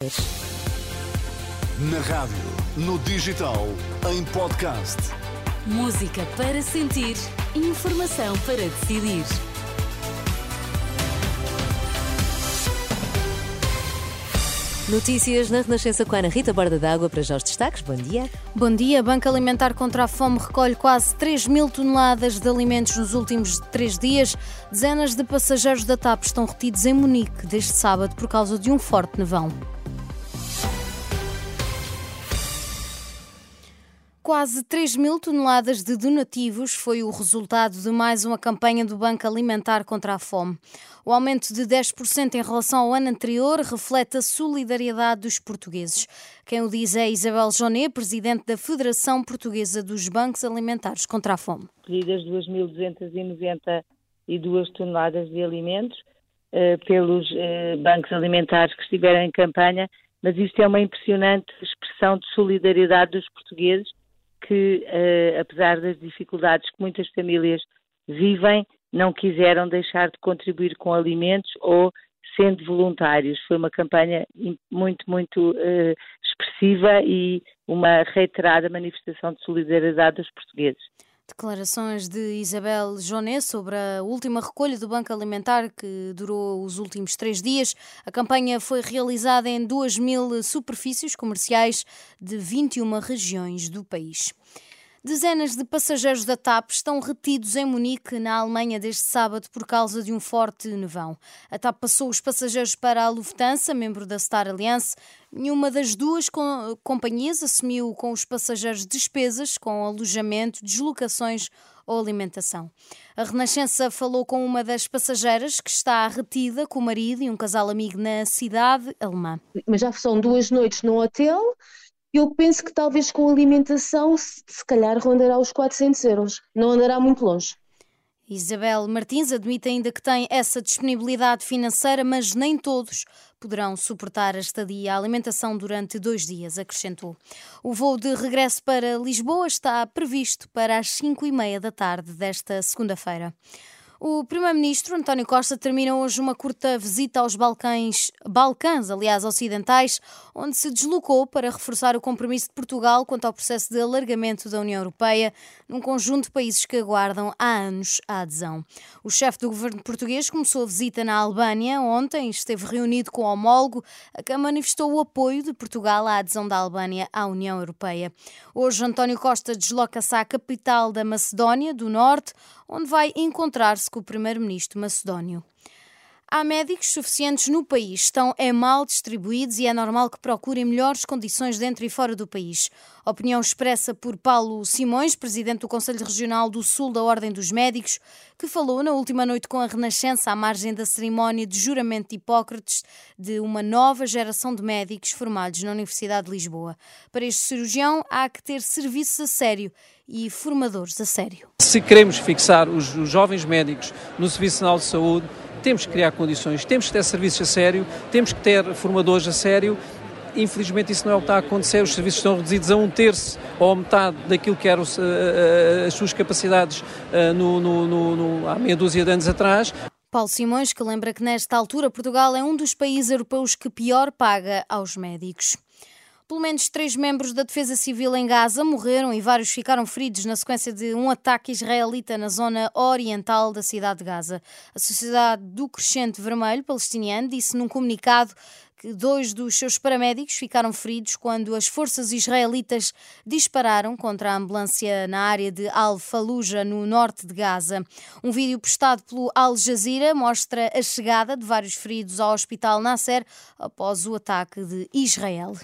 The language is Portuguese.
Na rádio, no digital, em podcast. Música para sentir, informação para decidir. Notícias na Renascença com a Ana Rita Borda d'Água para já os destaques. Bom dia. Bom dia. Banco Alimentar contra a Fome recolhe quase 3 mil toneladas de alimentos nos últimos três dias. Dezenas de passageiros da TAP estão retidos em Munique desde sábado por causa de um forte nevão. Quase 3 mil toneladas de donativos foi o resultado de mais uma campanha do Banco Alimentar contra a Fome. O aumento de 10% em relação ao ano anterior reflete a solidariedade dos portugueses. Quem o diz é Isabel Jonet, presidente da Federação Portuguesa dos Bancos Alimentares contra a Fome. Pedidas 2.292 toneladas de alimentos eh, pelos eh, bancos alimentares que estiveram em campanha, mas isto é uma impressionante expressão de solidariedade dos portugueses que, uh, apesar das dificuldades que muitas famílias vivem, não quiseram deixar de contribuir com alimentos ou sendo voluntários. Foi uma campanha muito, muito uh, expressiva e uma reiterada manifestação de solidariedade dos portugueses. Declarações de Isabel Jonet sobre a última recolha do Banco Alimentar que durou os últimos três dias. A campanha foi realizada em 2 mil superfícies comerciais de 21 regiões do país. Dezenas de passageiros da TAP estão retidos em Munique, na Alemanha, desde sábado por causa de um forte nevão. A TAP passou os passageiros para a Lufthansa, membro da Star Alliance. Nenhuma das duas companhias assumiu com os passageiros despesas com alojamento, deslocações ou alimentação. A Renascença falou com uma das passageiras que está retida com o marido e um casal amigo na cidade alemã. Mas já são duas noites no hotel eu penso que talvez com alimentação, se, se calhar rondará os 400 euros, não andará muito longe. Isabel Martins admite ainda que tem essa disponibilidade financeira, mas nem todos poderão suportar a estadia e a alimentação durante dois dias, acrescentou. O voo de regresso para Lisboa está previsto para as 5 e meia da tarde desta segunda-feira. O Primeiro-Ministro António Costa termina hoje uma curta visita aos Balcãs, Balcãs, aliás, ocidentais, onde se deslocou para reforçar o compromisso de Portugal quanto ao processo de alargamento da União Europeia, num conjunto de países que aguardam há anos a adesão. O chefe do governo português começou a visita na Albânia ontem, esteve reunido com o homólogo, a que manifestou o apoio de Portugal à adesão da Albânia à União Europeia. Hoje, António Costa desloca-se à capital da Macedónia do Norte, onde vai encontrar-se com o primeiro-ministro macedónio. Há médicos suficientes no país, estão é mal distribuídos e é normal que procurem melhores condições dentro e fora do país. Opinião expressa por Paulo Simões, presidente do Conselho Regional do Sul da Ordem dos Médicos, que falou na última noite com a Renascença à margem da cerimónia de juramento de Hipócrates de uma nova geração de médicos formados na Universidade de Lisboa. Para este cirurgião, há que ter serviços a sério e formadores a sério. Se queremos fixar os, jovens médicos no Serviço Nacional de Saúde, temos que criar condições, temos que ter serviços a sério, temos que ter formadores a sério. Infelizmente isso não é o que está a acontecer, os serviços estão reduzidos a um terço ou a metade daquilo que eram uh, as suas capacidades uh, no, no, no, há meia dúzia de anos atrás. Paulo Simões, que lembra que nesta altura Portugal é um dos países europeus que pior paga aos médicos. Pelo menos três membros da Defesa Civil em Gaza morreram e vários ficaram feridos na sequência de um ataque israelita na zona oriental da cidade de Gaza. A Sociedade do Crescente Vermelho Palestiniano disse num comunicado que dois dos seus paramédicos ficaram feridos quando as forças israelitas dispararam contra a ambulância na área de Al-Fallujah, no norte de Gaza. Um vídeo postado pelo Al Jazeera mostra a chegada de vários feridos ao hospital Nasser após o ataque de Israel.